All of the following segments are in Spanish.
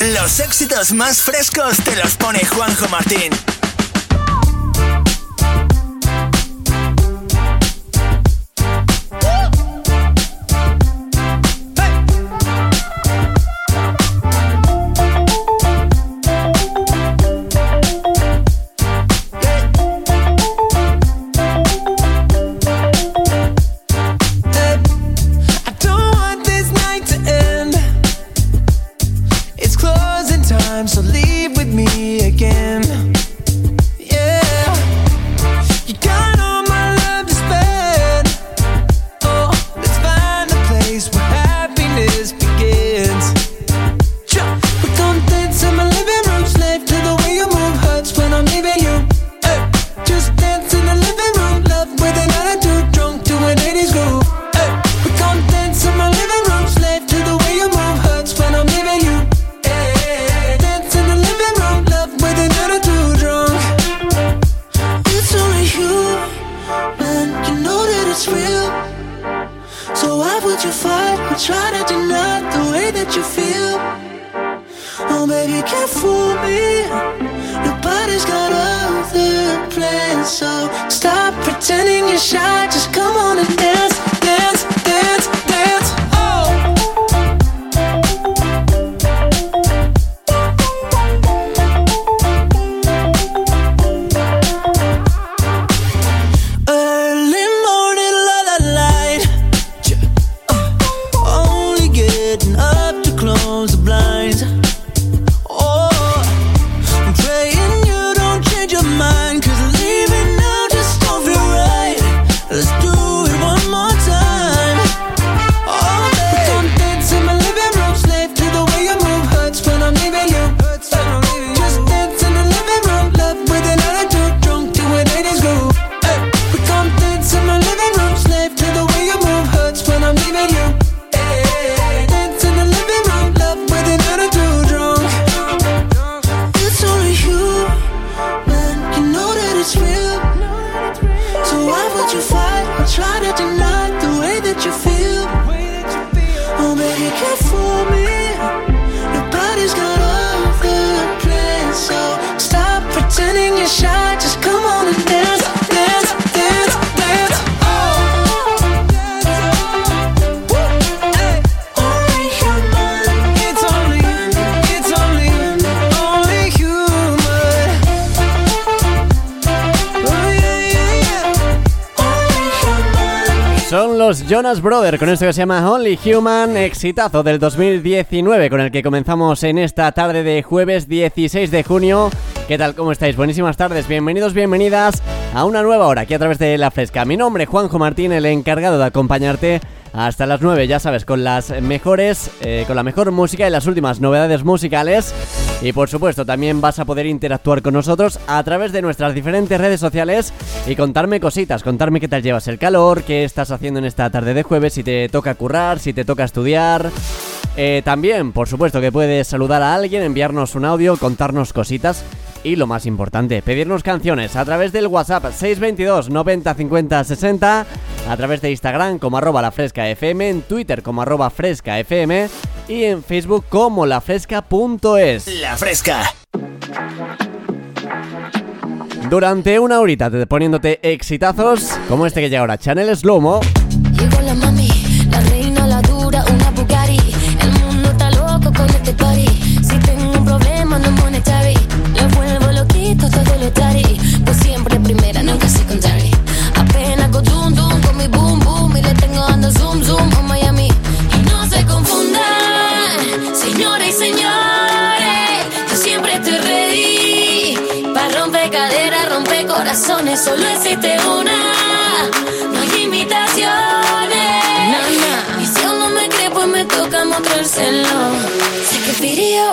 Los éxitos más frescos te los pone Juanjo Martín. Jonas Brother con esto que se llama Only Human, exitazo del 2019 con el que comenzamos en esta tarde de jueves 16 de junio. ¿Qué tal? ¿Cómo estáis? Buenísimas tardes, bienvenidos, bienvenidas a una nueva hora aquí a través de La Fresca. Mi nombre es Juanjo Martín, el encargado de acompañarte hasta las 9, ya sabes, con las mejores, eh, con la mejor música y las últimas novedades musicales. Y por supuesto, también vas a poder interactuar con nosotros a través de nuestras diferentes redes sociales y contarme cositas, contarme qué tal llevas el calor, qué estás haciendo en esta tarde de jueves, si te toca currar, si te toca estudiar. Eh, también, por supuesto, que puedes saludar a alguien, enviarnos un audio, contarnos cositas y lo más importante, pedirnos canciones a través del WhatsApp 622 90 50 60, a través de Instagram como arroba la fresca FM, en Twitter como arroba fresca FM y en Facebook como lafresca.es. La fresca. Durante una horita te poniéndote exitazos como este que llega ahora, Chanel Slomo. Llegó la mami, la reina, la dura, una Bugatti. El mundo está loco con este party. Tari. Pues siempre primera, nunca secondary. Apenas con zoom, zoom, con mi boom, boom. Y le tengo ando zoom, zoom, a Miami. Y no se confundan, señores y señores. Yo siempre estoy ready. Para romper caderas, romper corazones. Solo existe una. No hay imitaciones. Y si aún no me cree, pues me toca mostrárselo. Sé que video,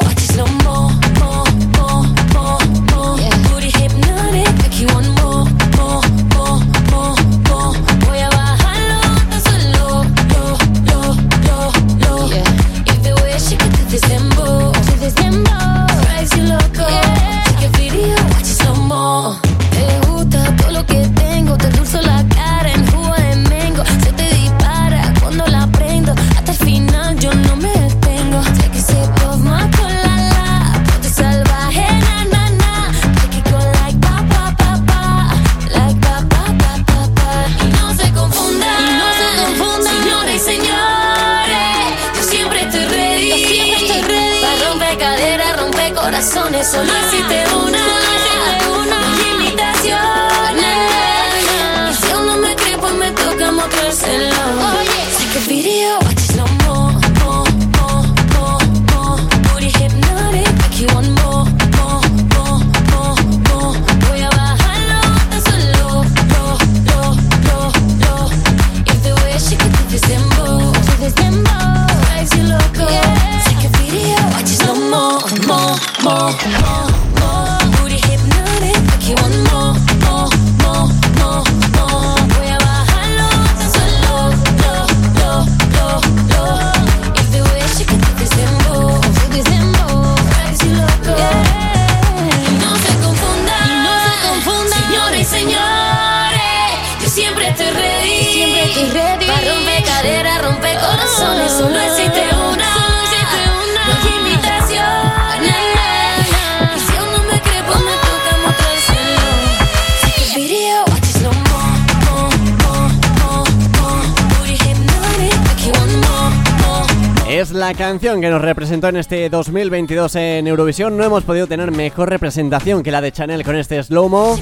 canción que nos representó en este 2022 en Eurovisión. No hemos podido tener mejor representación que la de Chanel con este. This dembow.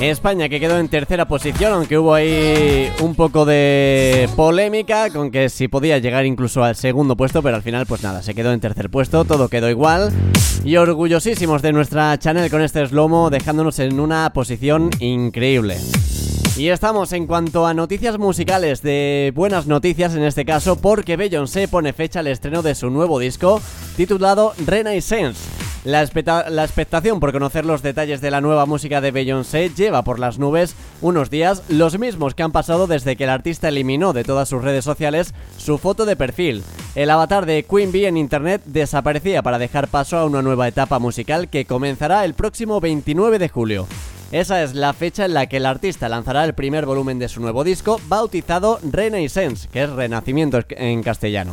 España que quedó en tercera posición, aunque hubo ahí un poco de polémica con que si podía llegar incluso al segundo puesto, pero al final pues nada, se quedó en tercer puesto, todo quedó igual. Y orgullosísimos de nuestra Chanel con este slow-mo, dejándonos en una posición increíble. Y estamos en cuanto a noticias musicales de buenas noticias en este caso porque Beyoncé pone fecha al estreno de su nuevo disco titulado Renaissance. La, la expectación por conocer los detalles de la nueva música de Beyoncé lleva por las nubes unos días, los mismos que han pasado desde que el artista eliminó de todas sus redes sociales su foto de perfil. El avatar de Queen Bee en internet desaparecía para dejar paso a una nueva etapa musical que comenzará el próximo 29 de julio. Esa es la fecha en la que el artista lanzará el primer volumen de su nuevo disco, bautizado Renaissance, que es Renacimiento en castellano.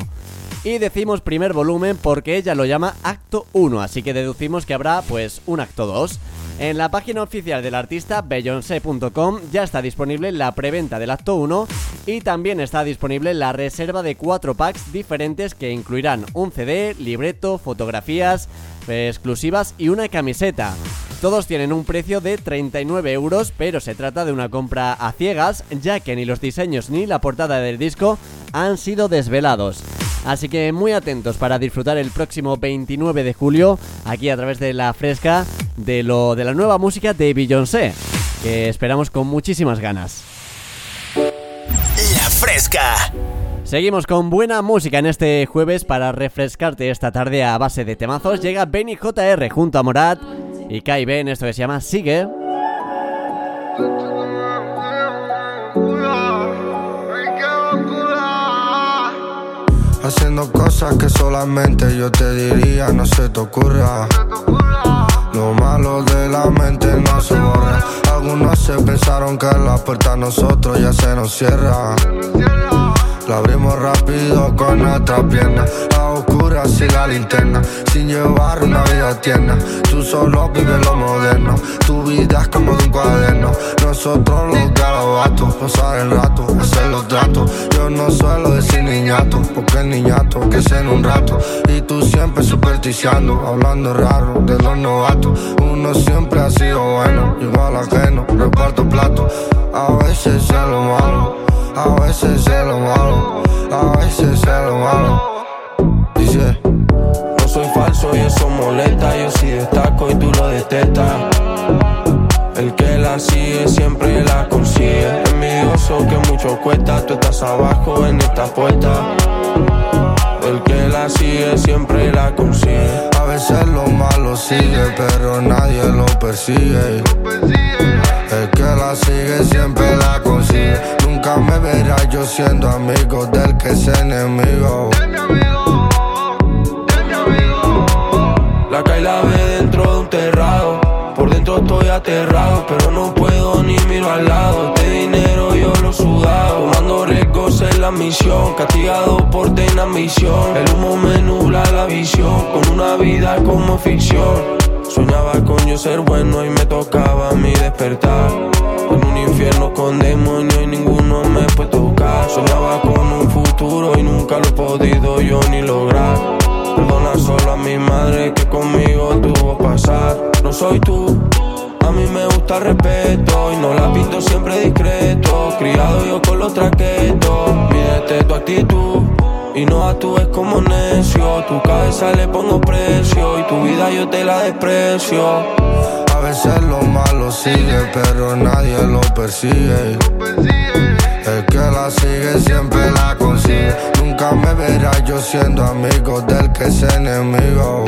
Y decimos primer volumen porque ella lo llama Acto 1, así que deducimos que habrá pues un Acto 2. En la página oficial del artista, beyoncé.com, ya está disponible la preventa del Acto 1 y también está disponible la reserva de 4 packs diferentes que incluirán un CD, libreto, fotografías exclusivas y una camiseta. Todos tienen un precio de 39 euros, pero se trata de una compra a ciegas, ya que ni los diseños ni la portada del disco han sido desvelados. Así que muy atentos para disfrutar el próximo 29 de julio, aquí a través de la fresca, de, lo, de la nueva música de Beyoncé, que esperamos con muchísimas ganas. La Fresca. Seguimos con buena música en este jueves para refrescarte esta tarde a base de temazos. Llega Benny JR junto a Morat y Kai Ben, esto que se llama Sigue. Haciendo cosas que solamente yo te diría, no se te ocurra. Lo malo de la mente no se borra. Algunos se pensaron que la puerta a nosotros ya se nos cierra. La abrimos rápido con nuestra pierna. A oscuras y la linterna. Sin llevar una vida tierna. Tú solo vives lo moderno. Tu vida es como de un cuaderno. Nosotros los garabatos. Pasar el rato, hacer los tratos. Yo no suelo decir niñato. Porque el niñato que es en un rato. Y tú siempre supersticiando. Hablando raro de los novatos. Uno siempre ha sido bueno. Igual ajeno. Reparto plato. A veces es lo malo. A veces es lo malo, a veces es lo malo. Dice, No soy falso y eso molesta, yo sí destaco y tú lo detestas. El que la sigue siempre la consigue. Envidioso que mucho cuesta, tú estás abajo en esta puerta. El que la sigue siempre la consigue. A veces lo malo sigue, pero nadie lo persigue. El que la sigue siempre la consigue. Nunca me verás yo siendo amigo del que es enemigo. La cae la ve dentro de un terrado. Por dentro estoy aterrado, pero no puedo ni miro al lado. Este dinero yo lo sudado. Tomando riesgos en la misión. Castigado por tener ambición. El humo me la visión. Con una vida como ficción. Soñaba con yo ser bueno y me tocaba a mí despertar. En un infierno con demonios y ninguno me puede tocar. Soñaba con un futuro y nunca lo he podido yo ni lograr. Perdona solo a mi madre que conmigo tuvo pasar. No soy tú, a mí me gusta respeto y no la pinto siempre discreto. Criado yo con los traquetos, mídete tu actitud. Y no actúes como necio, tu cabeza le pongo precio y tu vida yo te la desprecio. A veces lo malo sigue, pero nadie lo persigue. El que la sigue siempre la consigue. Nunca me verás yo siendo amigo del que es enemigo.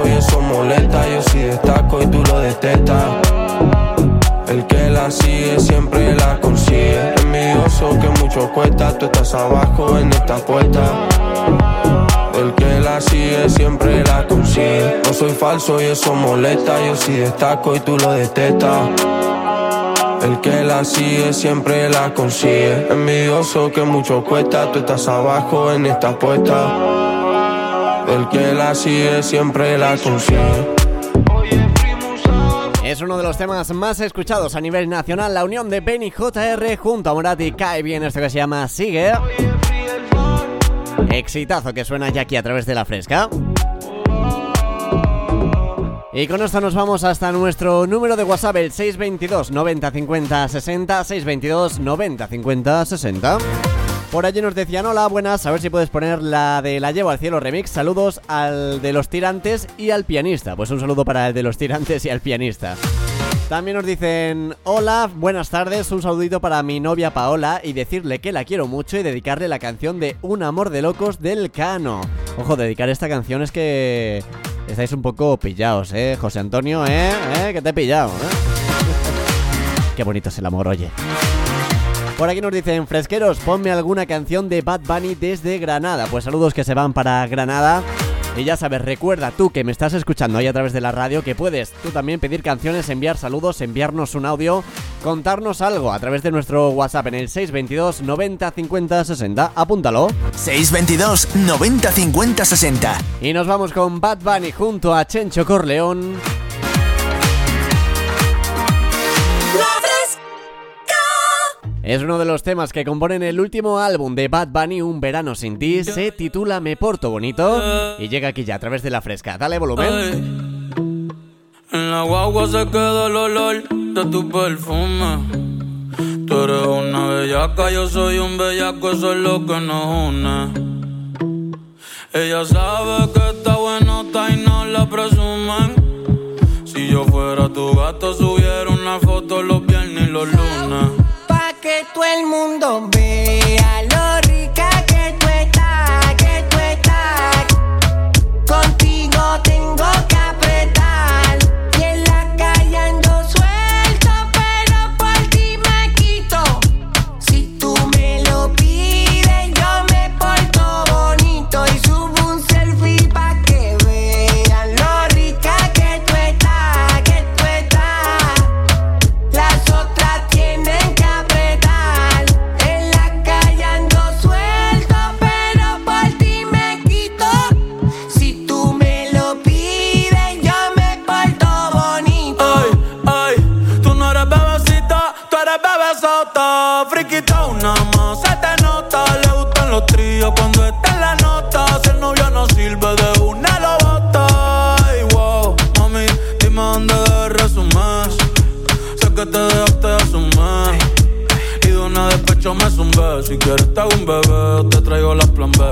Falso y eso molesta. Yo sí destaco y tú lo detestas. El que la sigue siempre la consigue. Envidioso que mucho cuesta. Tú estás abajo en esta puerta. El que la sigue siempre la consigue. No soy falso y eso molesta. Yo sí destaco y tú lo detestas. El que la sigue siempre la consigue. Envidioso que mucho cuesta. Tú estás abajo en esta puesta. El que la sigue siempre la consigue. Es uno de los temas más escuchados a nivel nacional. La unión de Benny JR junto a Morati cae bien esto que se llama Sigue. Exitazo que suena ya aquí a través de la fresca. Y con esto nos vamos hasta nuestro número de WhatsApp, el 622 90 50 60. 622 90 50 60. Por allí nos decían, hola, buenas, a ver si puedes poner la de La Llevo al Cielo remix. Saludos al de los tirantes y al pianista. Pues un saludo para el de los tirantes y al pianista. También nos dicen, hola, buenas tardes, un saludito para mi novia Paola y decirle que la quiero mucho y dedicarle la canción de Un amor de locos del Cano. Ojo, dedicar esta canción es que estáis un poco pillados, ¿eh? José Antonio, ¿eh? ¿Eh? Que te he pillado, ¿eh? Qué bonito es el amor, oye. Por aquí nos dicen, fresqueros, ponme alguna canción de Bad Bunny desde Granada. Pues saludos que se van para Granada. Y ya sabes, recuerda tú que me estás escuchando ahí a través de la radio que puedes tú también pedir canciones, enviar saludos, enviarnos un audio, contarnos algo a través de nuestro WhatsApp en el 622 90 50 60. Apúntalo. 622 90 50 60. Y nos vamos con Bad Bunny junto a Chencho Corleón. Es uno de los temas que componen el último álbum de Bad Bunny, Un Verano Sin Ti. Se titula Me Porto Bonito y llega aquí ya a través de la fresca. Dale volumen. En la guagua se queda el olor de tu perfume. Tú eres una bellaca, yo soy un bellaco, eso es lo que nos une. Ella sabe que está bueno y no la presumen. Si yo fuera tu gato, subiera una foto los viernes y los lunes el mundo vea Si quieres te hago un bebé, te traigo las plan B.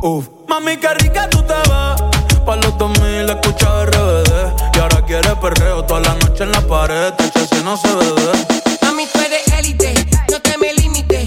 Uf, mami, qué rica tú te ves. Pa' los 2000 escucha RBD. Y ahora quieres perreo toda la noche en la pared. Te si no se ve. Mami, tú eres élite, no te me limites.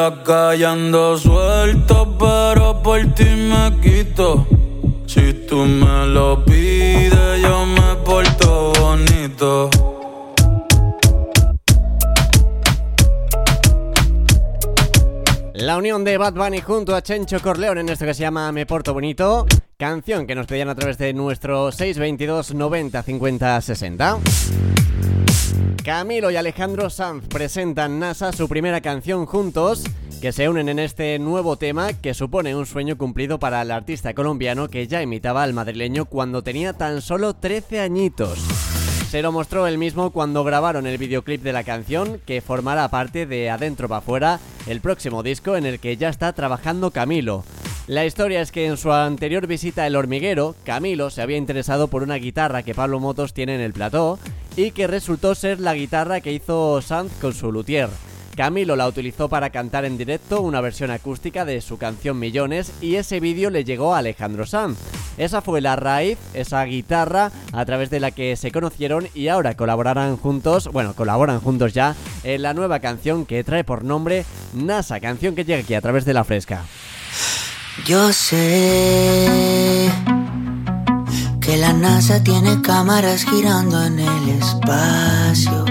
La suelto, pero por ti me quito. Si tú me lo pides, yo me porto bonito. La unión de Bad Bunny junto a Chencho Corleone en esto que se llama Me Porto Bonito, canción que nos pedían a través de nuestro 622 90 50 60. Camilo y Alejandro Sanz presentan NASA su primera canción juntos, que se unen en este nuevo tema que supone un sueño cumplido para el artista colombiano que ya imitaba al madrileño cuando tenía tan solo 13 añitos. Se lo mostró él mismo cuando grabaron el videoclip de la canción, que formará parte de Adentro para Afuera, el próximo disco en el que ya está trabajando Camilo. La historia es que en su anterior visita al hormiguero, Camilo se había interesado por una guitarra que Pablo Motos tiene en el plató y que resultó ser la guitarra que hizo Sanz con su luthier. Camilo la utilizó para cantar en directo una versión acústica de su canción Millones y ese vídeo le llegó a Alejandro Sanz. Esa fue la raíz, esa guitarra a través de la que se conocieron y ahora colaborarán juntos, bueno, colaboran juntos ya en la nueva canción que trae por nombre NASA, canción que llega aquí a través de la fresca. Yo sé que la NASA tiene cámaras girando en el espacio,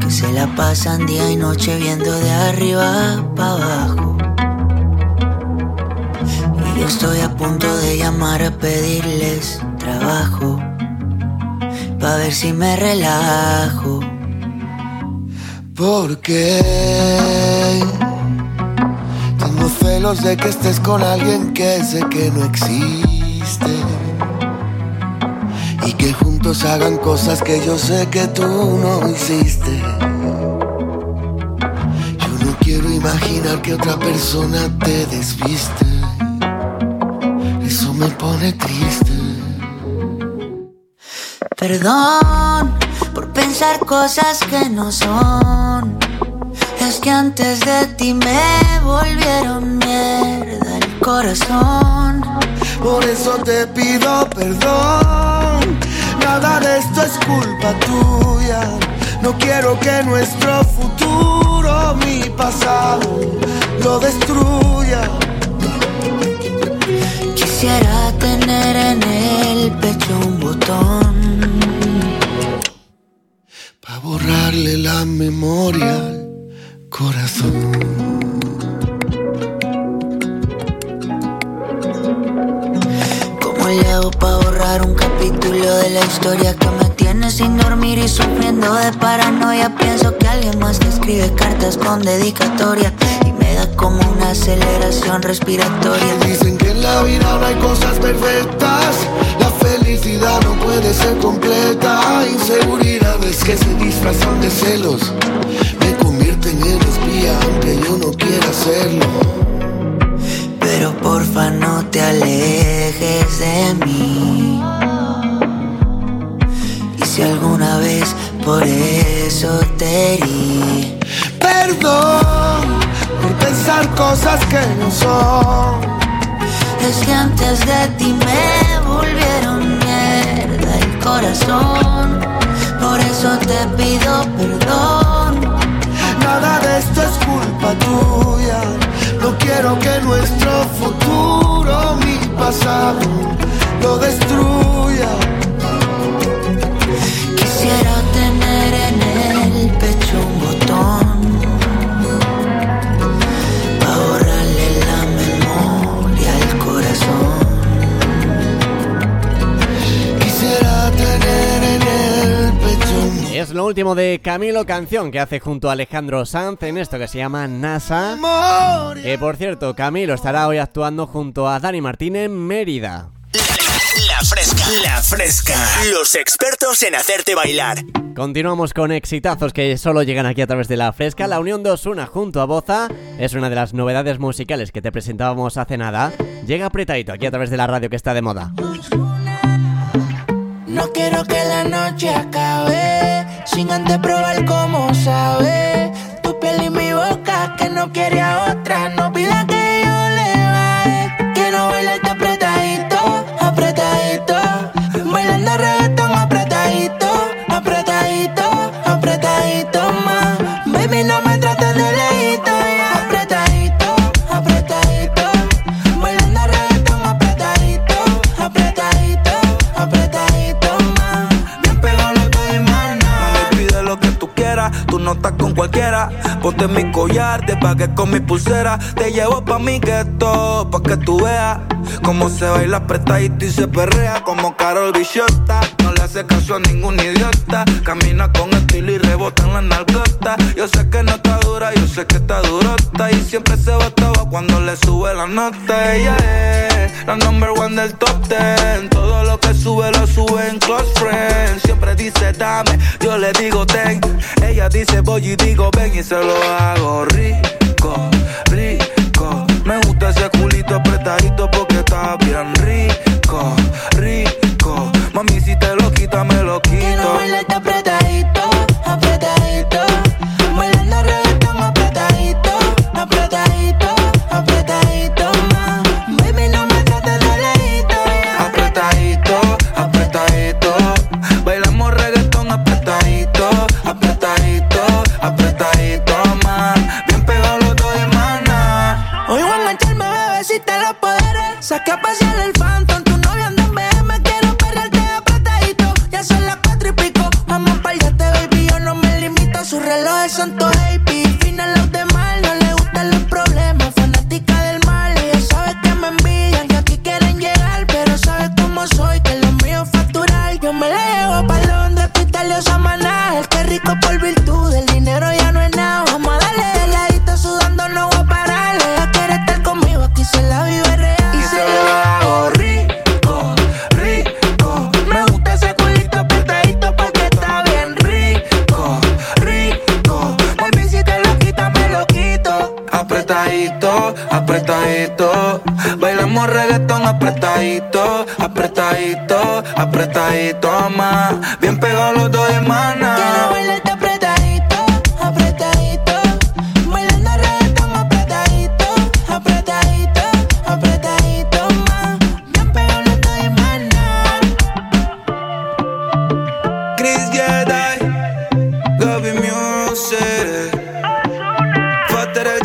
que se la pasan día y noche viendo de arriba para abajo. Y yo estoy a punto de llamar a pedirles trabajo, para ver si me relajo. Porque tengo celos de que estés con alguien que sé que no existe. Y que juntos hagan cosas que yo sé que tú no hiciste. Yo no quiero imaginar que otra persona te desviste. Eso me pone triste. Perdón por pensar cosas que no son. Es que antes de ti me volvieron mierda el corazón. Por eso te pido perdón. Nada de esto es culpa tuya. No quiero que nuestro futuro, mi pasado, lo destruya. Quisiera tener en el pecho un botón. Pa' borrarle la memoria al corazón. ¿Cómo le hago para borrar un capítulo de la historia que me tiene sin dormir y sufriendo de paranoia? Pienso que alguien más te escribe cartas con dedicatoria y me da como una aceleración respiratoria. Dicen que en la vida no hay cosas perfectas. La felicidad no puede ser completa. Inseguridades que se disfrazan de celos me convierten de mí. Y si alguna vez por eso te herí, Perdón por pensar cosas que no son. es que antes de ti me volvieron mierda el corazón. Por eso te pido perdón. Nada de esto es culpa tuya. No quiero que nuestro futuro, pasado, lo destruya. Quisiera Es lo último de Camilo, canción que hace junto a Alejandro Sanz en esto que se llama NASA. Que por cierto, Camilo estará hoy actuando junto a Dani Martín en Mérida. La fresca. La fresca. Los expertos en hacerte bailar. Continuamos con exitazos que solo llegan aquí a través de la fresca. La unión de Osuna junto a Boza es una de las novedades musicales que te presentábamos hace nada. Llega apretadito aquí a través de la radio que está de moda. No quiero que la noche acabe sin antes probar cómo sabe tu piel y mi boca que no quiere a otra. No Ponte mi collar, te pagué con mi pulsera. Te llevo pa' mi gueto, pa' que tú veas cómo se baila apretadito y se perrea como Carol Bichota. Hace caso a ningún idiota. Camina con estilo y rebota en la nalgota. Yo sé que no está dura, yo sé que está durota. Y siempre se botaba cuando le sube la nota. Ella es la number one del top ten. Todo lo que sube lo sube en close friends. Siempre dice dame, yo le digo ten. Ella dice voy y digo ven y se lo hago rico, rico. Me gusta ese culito apretadito porque está bien rico, rico. Quita, me lo quito. Quiero bailarte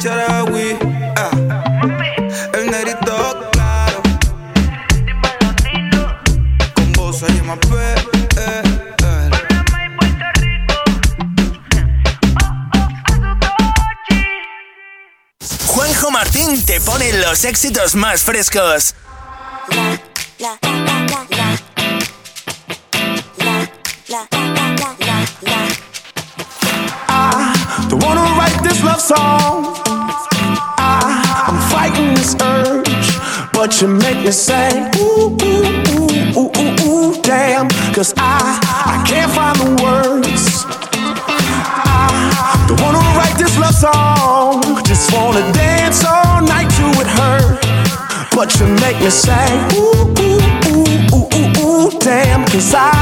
Ah, el negrito claro, con vos se llama P, eh, eh. Juanjo Martín te pone los éxitos más frescos. Don't wanna write this love song. But you make me say, ooh, ooh, ooh, ooh, ooh, ooh, damn. Cause I, I can't find the words. I don't wanna write this love song, just wanna dance all night to it hurt. But you make me say, ooh, ooh, ooh, ooh, ooh, ooh, damn. Cause I,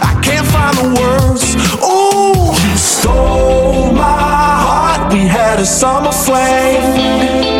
I can't find the words. Ooh, you stole my heart. We had a summer flame.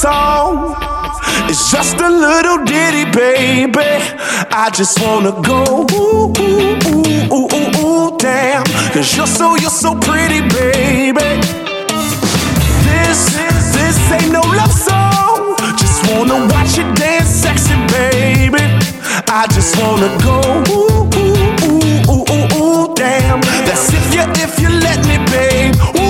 Song. It's just a little ditty, baby. I just wanna go ooh, ooh, ooh, ooh, ooh, ooh, damn. Cause you're so, you're so pretty, baby. This, is this ain't no love song. Just wanna watch you dance sexy, baby. I just wanna go ooh, ooh, ooh, ooh, ooh, ooh, damn. That's if you, if you let me, babe. Ooh,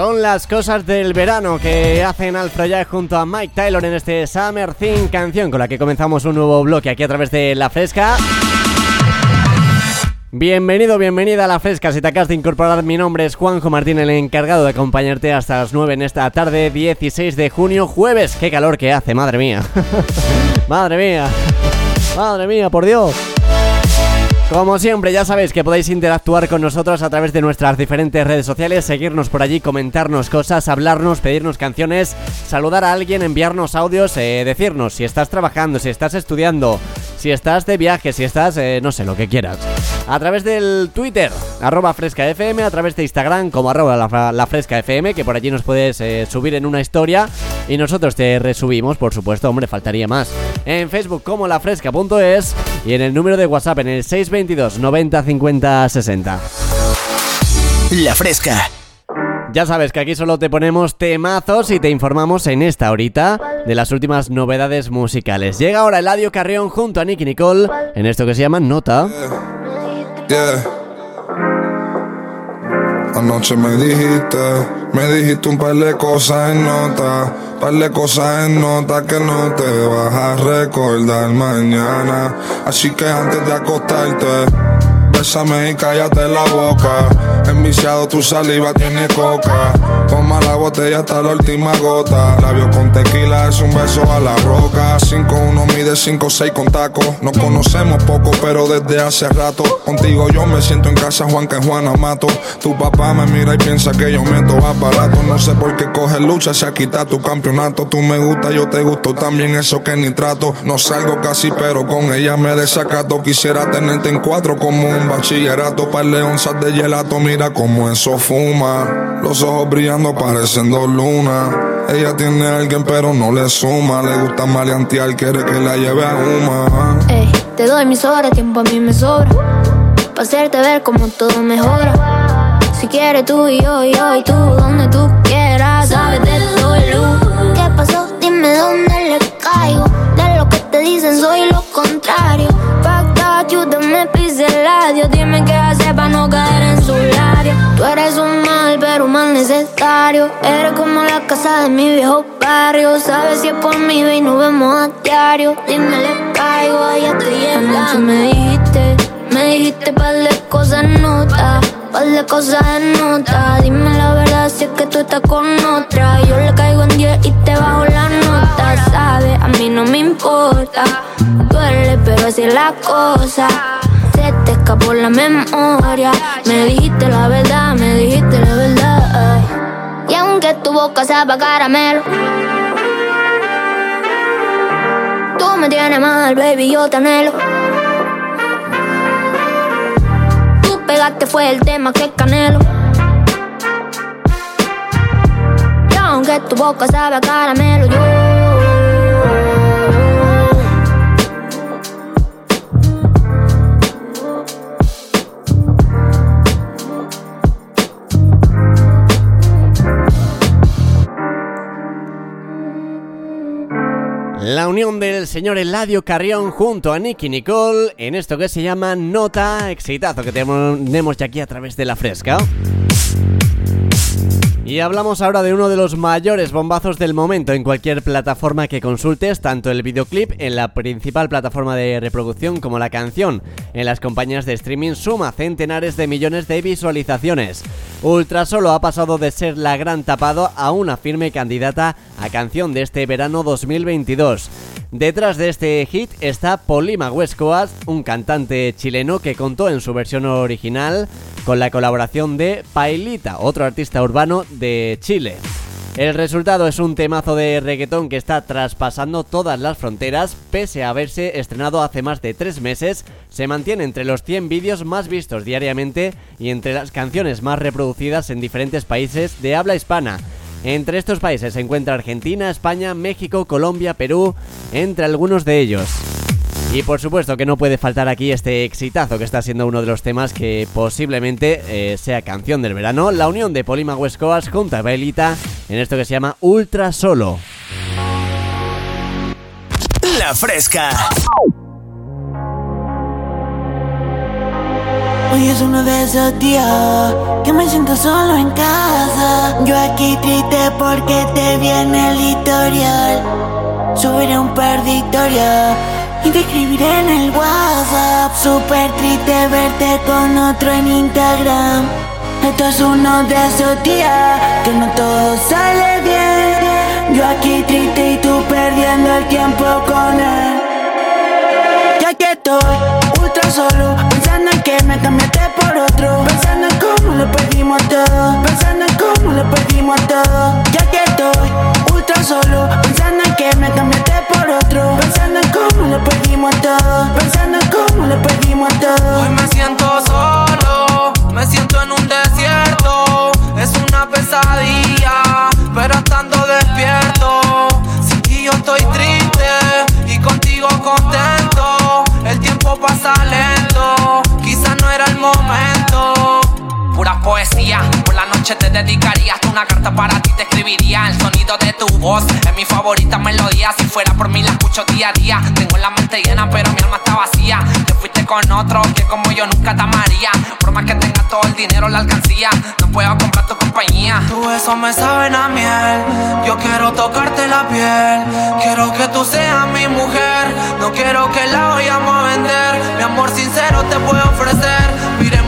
Son las cosas del verano que hacen Jack junto a Mike Taylor en este Summer Thing canción con la que comenzamos un nuevo bloque aquí a través de La Fresca. Bienvenido, bienvenida a La Fresca, si te acabas de incorporar mi nombre es Juanjo Martín, el encargado de acompañarte hasta las 9 en esta tarde 16 de junio, jueves, qué calor que hace, madre mía, madre mía, madre mía, por Dios. Como siempre, ya sabéis que podéis interactuar con nosotros a través de nuestras diferentes redes sociales, seguirnos por allí, comentarnos cosas, hablarnos, pedirnos canciones, saludar a alguien, enviarnos audios, eh, decirnos si estás trabajando, si estás estudiando, si estás de viaje, si estás, eh, no sé, lo que quieras. A través del Twitter, arroba frescafm, a través de Instagram como arroba la, la frescafm, que por allí nos puedes eh, subir en una historia y nosotros te resubimos, por supuesto, hombre, faltaría más. En Facebook como lafresca.es y en el número de WhatsApp en el 622 90 50 60. La Fresca. Ya sabes que aquí solo te ponemos temazos y te informamos en esta horita de las últimas novedades musicales. Llega ahora Eladio Carrión junto a Nicky Nicole en esto que se llama Nota. Anoche me dijiste, me dijiste un par de cosas en nota, par de cosas en nota que no te vas a recordar mañana. Así que antes de acostarte, bésame y cállate la boca. Enviciado tu saliva tiene coca. Toma la botella hasta la última gota. Labio con tequila es un beso a la roca. 5-1 mide 5-6 con taco. Nos conocemos poco, pero desde hace rato. Contigo yo me siento en casa, Juan que Juana mato. Tu papá me mira y piensa que yo meto aparato. No sé por qué coge lucha, se ha quitado tu campeonato. Tú me gusta, yo te gusto también, eso que ni trato. No salgo casi, pero con ella me desacato. Quisiera tenerte en cuatro como un bachillerato. Par de onzas de gelato, mira cómo eso fuma. Los ojos brillando parecen dos lunas. Ella tiene a alguien, pero no le suma. Le gusta maleantear, quiere que la lleve a Uma. Ey, te doy mis horas, tiempo a mí me sobra. Pa' hacerte ver cómo todo mejora. Si quieres tú y yo, y yo y tú, donde tú quieras, sabes de luz. ¿Qué pasó? Dime dónde le caigo. De lo que te dicen soy lo contrario. Fuck that, you me pise el. Dime qué hacer para no caer en su labio. Tú eres un mal, pero un mal necesario. Eres como la casa de mi viejo barrio. Sabes si es por mí, ve y nos vemos a diario. Dime, le caigo, ya estoy llegando. Anoche me dijiste, me dijiste par de cosas en nota. Par de cosas en nota. Dime la verdad si es que tú estás con otra. Yo le caigo en 10 y te bajo la nota. Sabes, a mí no me importa. Duele, pero así es la cosa. Se te escapó la memoria. Me dijiste la verdad, me dijiste la verdad. Y aunque tu boca sepa caramelo, tú me tienes mal, baby, yo te anhelo. Tú pegaste fue el tema que canelo. Y aunque tu boca sabe a caramelo, yo. La unión del señor Eladio Carrión junto a Nicky Nicole en esto que se llama Nota Exitazo que tenemos ya aquí a través de la fresca. Y hablamos ahora de uno de los mayores bombazos del momento en cualquier plataforma que consultes, tanto el videoclip en la principal plataforma de reproducción como la canción. En las compañías de streaming suma centenares de millones de visualizaciones. Ultra Solo ha pasado de ser la gran tapado a una firme candidata a canción de este verano 2022. Detrás de este hit está Polima West Coast, un cantante chileno que contó en su versión original con la colaboración de Pailita, otro artista urbano de Chile. El resultado es un temazo de reggaetón que está traspasando todas las fronteras, pese a haberse estrenado hace más de tres meses, se mantiene entre los 100 vídeos más vistos diariamente y entre las canciones más reproducidas en diferentes países de habla hispana. Entre estos países se encuentra Argentina, España, México, Colombia, Perú, entre algunos de ellos. Y por supuesto que no puede faltar aquí este exitazo que está siendo uno de los temas que posiblemente eh, sea canción del verano, la unión de Polima West Coast junto a Bailita en esto que se llama Ultra Solo. La fresca. Hoy es uno de esos días que me siento solo en casa. Yo aquí triste porque te viene el historial. Subiré un par de historias y te escribiré en el WhatsApp. Super triste verte con otro en Instagram. Esto es uno de esos días que no todo sale bien. Yo aquí triste y tú perdiendo el tiempo con él. Ya que estoy ultra solo, pensando en que me cambiaste por otro. Pensando en cómo lo perdimos todo. Pensando en cómo lo perdimos todo. Ya que estoy ultra solo, pensando en que me cambiaste por. Pensando en cómo lo perdimos todo. Pensando en cómo lo perdimos todo. Hoy me siento solo, me siento en un desierto. Es una pesadilla, pero estando despierto. Sin ti yo estoy triste y contigo contento. El tiempo pasa lento, quizás no era el momento. Pura poesía, por la noche te dedicaría hasta una carta para ti te escribiría. El sonido de tu voz es mi favorita melodía. Si fuera por mí la escucho día a día. Tengo la mente llena, pero mi alma está vacía. Te fuiste con otro que como yo nunca te amaría. Por más que tengas todo el dinero, la alcancía, no puedo comprar tu compañía. Tu besos me saben a miel. Yo quiero tocarte la piel. Quiero que tú seas mi mujer. No quiero que la vayamos a vender. Mi amor sincero te puedo ofrecer.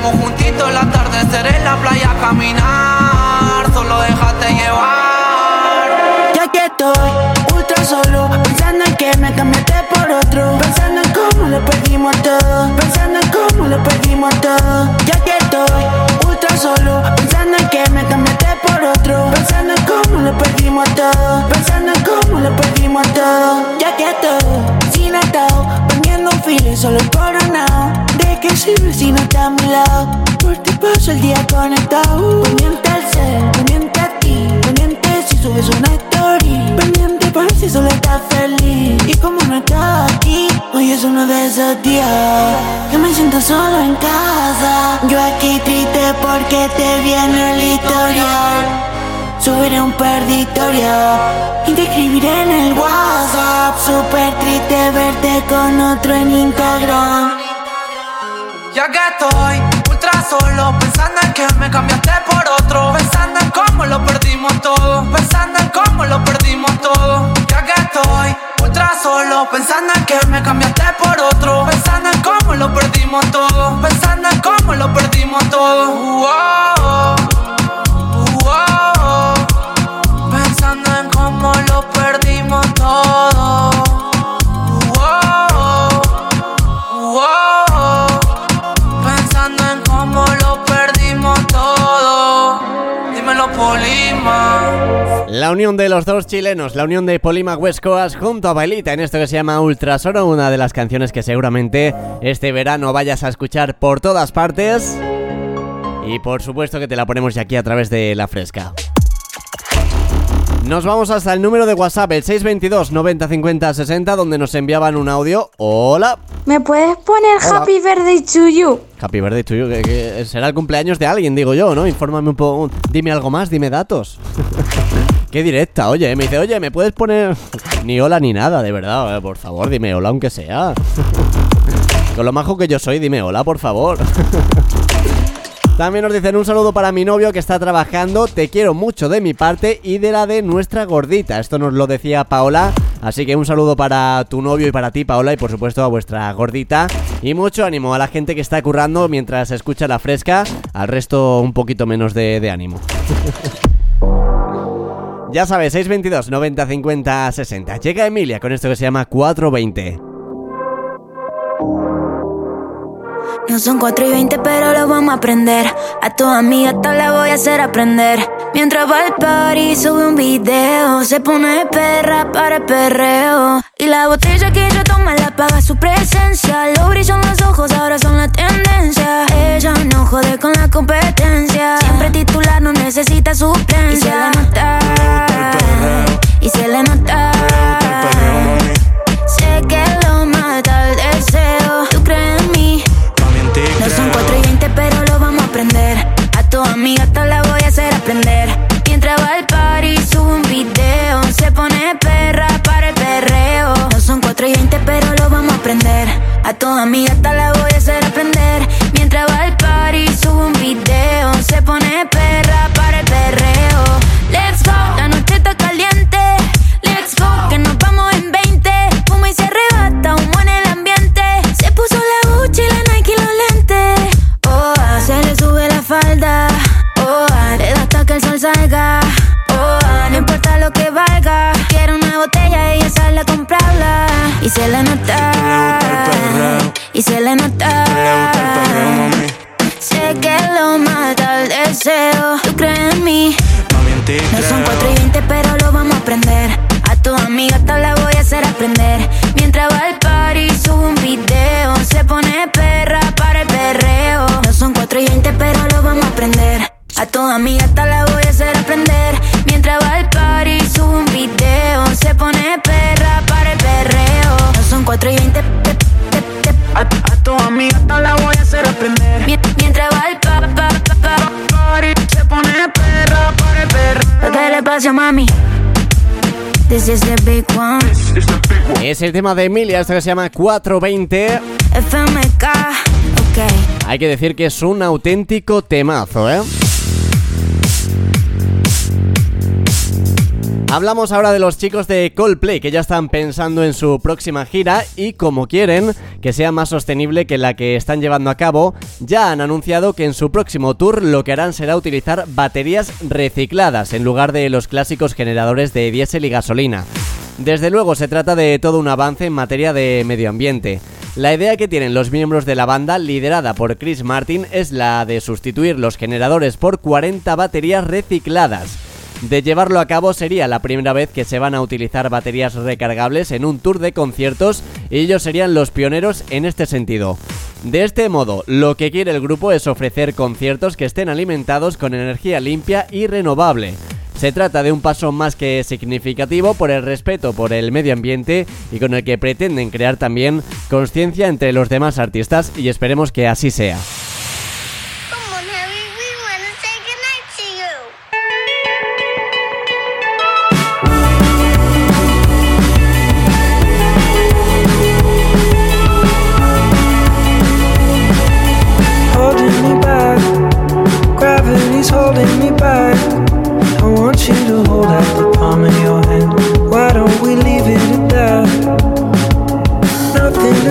Miremos juntitos el atardecer en la playa a caminar. Solo déjate llevar. Ya que estoy ultra solo, pensando en que me cambiaste por otro. Pensando en cómo lo perdimos todo. Pensando en cómo lo perdimos todo. Ya que estoy ultra solo, pensando en que me cambiaste por otro. Pensando en cómo lo perdimos todo. Pensando en cómo lo perdimos todo. Ya que estoy sin atado, poniendo un filo solo coronado. ¿De qué sirve si no está a mi lado? Por ti paso el día conectado. Pendiente al ser, pendiente a ti. Pendiente si subes una story. Pendiente por si solo estás feliz. Y como no estás aquí, hoy es uno de esos días que me siento solo en casa. Yo aquí triste porque te viene el historial. Subiré un historias y te escribiré en el WhatsApp. Super triste verte con otro en Instagram. Ya que estoy ultra solo, pensando en que me cambiaste por otro. Pensando en cómo lo perdimos todo. Pensando en cómo lo perdimos todo. Ya que estoy ultra solo, pensando en que me cambiaste por otro. Pensando en cómo lo perdimos todo. Pensando en cómo lo perdimos todo. La unión de los dos chilenos, la unión de Polima West Coast junto a Bailita en esto que se llama Ultrasoro, una de las canciones que seguramente este verano vayas a escuchar por todas partes. Y por supuesto que te la ponemos ya aquí a través de la fresca. Nos vamos hasta el número de WhatsApp, el 622 90 50 60, donde nos enviaban un audio. Hola. ¿Me puedes poner Hola. Happy Birthday to you? Happy birthday to you, que, que será el cumpleaños de alguien, digo yo, ¿no? Infórmame un poco, dime algo más, dime datos. Qué directa, oye, me dice, oye, ¿me puedes poner...? Ni hola ni nada, de verdad, eh, por favor, dime hola aunque sea. Con lo majo que yo soy, dime hola, por favor. También nos dicen un saludo para mi novio que está trabajando. Te quiero mucho de mi parte y de la de nuestra gordita. Esto nos lo decía Paola. Así que un saludo para tu novio y para ti, Paola, y por supuesto a vuestra gordita. Y mucho ánimo a la gente que está currando mientras escucha la fresca. Al resto, un poquito menos de, de ánimo. Ya sabes, 622 90 50 60. Llega Emilia con esto que se llama 420. No son 4 y 20, pero lo vamos a aprender. A tu amiga te la voy a hacer aprender. Mientras va al party, sube un video. Se pone perra para el perreo. Y la botella que ella toma la paga su presencia. Lo brillan los ojos, ahora son la tendencia. Ella no jode con la competencia. Siempre titular, no necesita suplencia. Y se le nota. Y se le nota. Sé que lo mata el deseo. Tú crees en mí. No son 4 y 20, pero lo vamos a aprender. A tu amiga te la voy a hacer aprender. Mientras va al party, sube un video. Se pone perra para el perreo. No son 4 y 20, pero lo vamos a aprender. A tu amiga te la voy a hacer aprender. Mientras va al party, sube un video. Se pone perra para el perreo. Let's go, la noche está sol salga. Oh, no importa lo que valga. Quiere una botella y ella sale a comprarla. Y se le nota. Y se le nota. Sé que lo mata el deseo. ¿Tú crees en mí? No son 4 y 20, pero lo vamos a aprender. A tu amiga te la voy a hacer aprender. Mientras va al party, sube un video. Se pone perra para el perreo. No son 4 y 20, pero lo vamos a aprender. A tu amiga te la voy a hacer aprender. Mientras va al party, sube un video. Se pone perra para el perreo. No son 4 y 20. A, a tu amiga te la voy a hacer aprender. Mien- mientras va al pa, pa, pa, pa, party, se pone perra para el perreo. Dale espacio, mami. This is the big one. Es el tema de Emilia, esto que se llama 420. FMK, ok. Hay que decir que es un auténtico temazo, ¿eh? Hablamos ahora de los chicos de Coldplay que ya están pensando en su próxima gira y como quieren que sea más sostenible que la que están llevando a cabo, ya han anunciado que en su próximo tour lo que harán será utilizar baterías recicladas en lugar de los clásicos generadores de diésel y gasolina. Desde luego se trata de todo un avance en materia de medio ambiente. La idea que tienen los miembros de la banda, liderada por Chris Martin, es la de sustituir los generadores por 40 baterías recicladas. De llevarlo a cabo sería la primera vez que se van a utilizar baterías recargables en un tour de conciertos y ellos serían los pioneros en este sentido. De este modo, lo que quiere el grupo es ofrecer conciertos que estén alimentados con energía limpia y renovable. Se trata de un paso más que significativo por el respeto por el medio ambiente y con el que pretenden crear también conciencia entre los demás artistas y esperemos que así sea.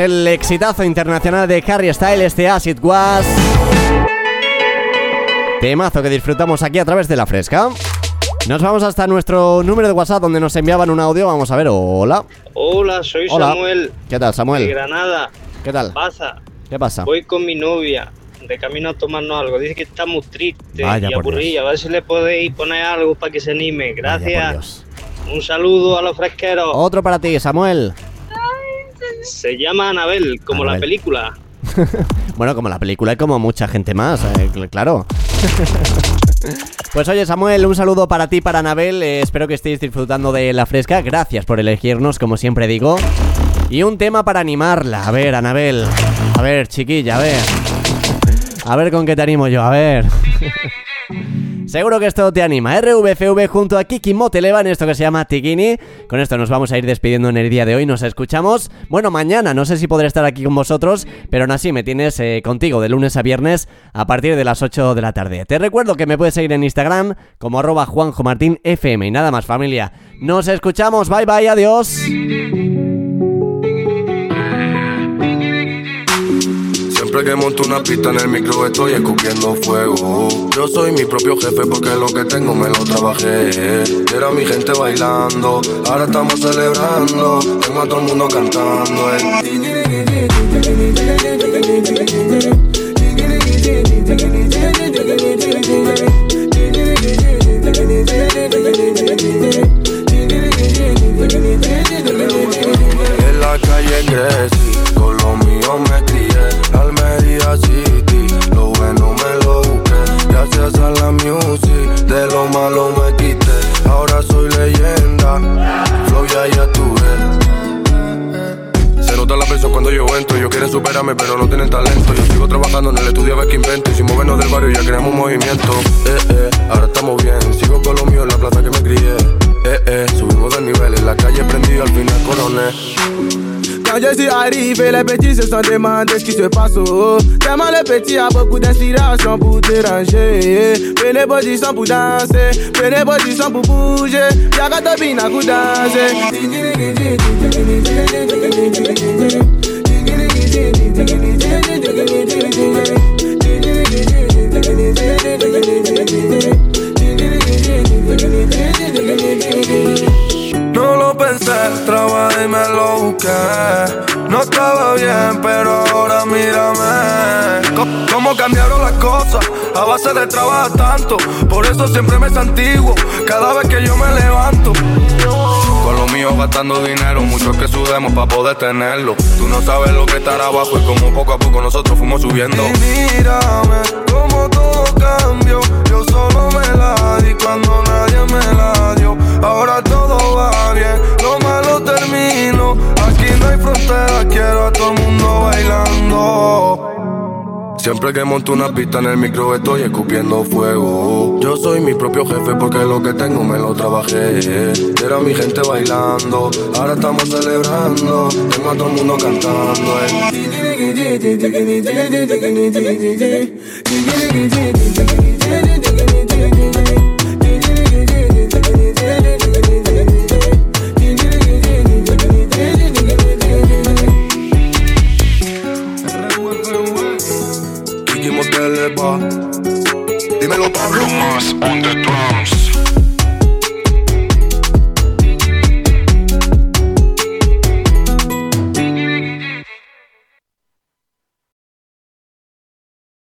el exitazo internacional de Harry Styles, este Acid Was. Temazo que disfrutamos aquí a través de la fresca. Nos vamos hasta nuestro número de WhatsApp donde nos enviaban un audio. Vamos a ver, hola. Hola, soy Hola. Samuel ¿Qué tal, de Samuel? Granada. ¿Qué tal? Pasa, ¿Qué pasa? voy con mi novia de camino a tomarnos algo. Dice que está muy triste Vaya y aburrida. A ver si le podéis poner algo para que se anime. Gracias. Un saludo a los fresqueros. Otro para ti, Samuel. Se llama Anabel, como la película. Bueno, como la película y como mucha gente más, eh, cl- claro. Pues oye Samuel, un saludo para ti, para Anabel, eh, espero que estéis disfrutando de la fresca, gracias por elegirnos, como siempre digo. Y un tema para animarla, a ver Anabel, a ver chiquilla, a ver. A ver con qué te animo yo, a ver. Seguro que esto te anima. RVCV junto a Kiki Moteleva en esto que se llama Tikini. Con esto nos vamos a ir despidiendo en el día de hoy. Nos escuchamos, bueno, mañana. No sé si podré estar aquí con vosotros, pero aún así me tienes eh, contigo de lunes a viernes a partir de las 8 de la tarde. Te recuerdo que me puedes seguir en Instagram como arroba Juanjo Martín FM. Y nada más, familia. Nos escuchamos. Bye bye, adiós. Siempre que monto una pista en el micro estoy escupiendo fuego. Yo soy mi propio jefe porque lo que tengo me lo trabajé. Era mi gente bailando, ahora estamos celebrando. Tengo a todo el mundo cantando. eh. En la calle crecí, de lo malo me quité. Ahora soy leyenda, flow ya ya tuve. Se nota la presión cuando yo entro. Ellos quieren superarme, pero no tienen talento. Yo sigo trabajando en el estudio a ver qué invento. Y sin movernos del barrio ya creamos un movimiento. Eh, eh, ahora estamos bien. Sigo con lo mío en la plaza que me crié. Eh, eh, subimos de nivel. En la calle prendido, al final coroné. Quand je suis arrivé, les petits se sont demandé ce qui se passe. Oh. Tellement le petit a beaucoup d'inspiration pour déranger. Prenez sang pour danser, prenez sang pour bouger. Y'a qu'à bina pour danser. No estaba bien, pero ahora mírame. Cómo cambiaron las cosas a base de trabajar tanto. Por eso siempre me santiguo cada vez que yo me levanto. Con lo mío gastando dinero, muchos que sudemos para poder tenerlo. Tú no sabes lo que estar abajo y como poco a poco nosotros fuimos subiendo. Y mírame, como todo cambió. Yo solo me la di cuando nadie me la dio. Ahora todo va bien, lo malo termino. Aquí no hay frontera, quiero a todo el mundo bailando. Siempre que monto una pista en el micro estoy escupiendo fuego. Yo soy mi propio jefe porque lo que tengo me lo trabajé. Era mi gente bailando, ahora estamos celebrando. Tengo a todo el mundo cantando. eh.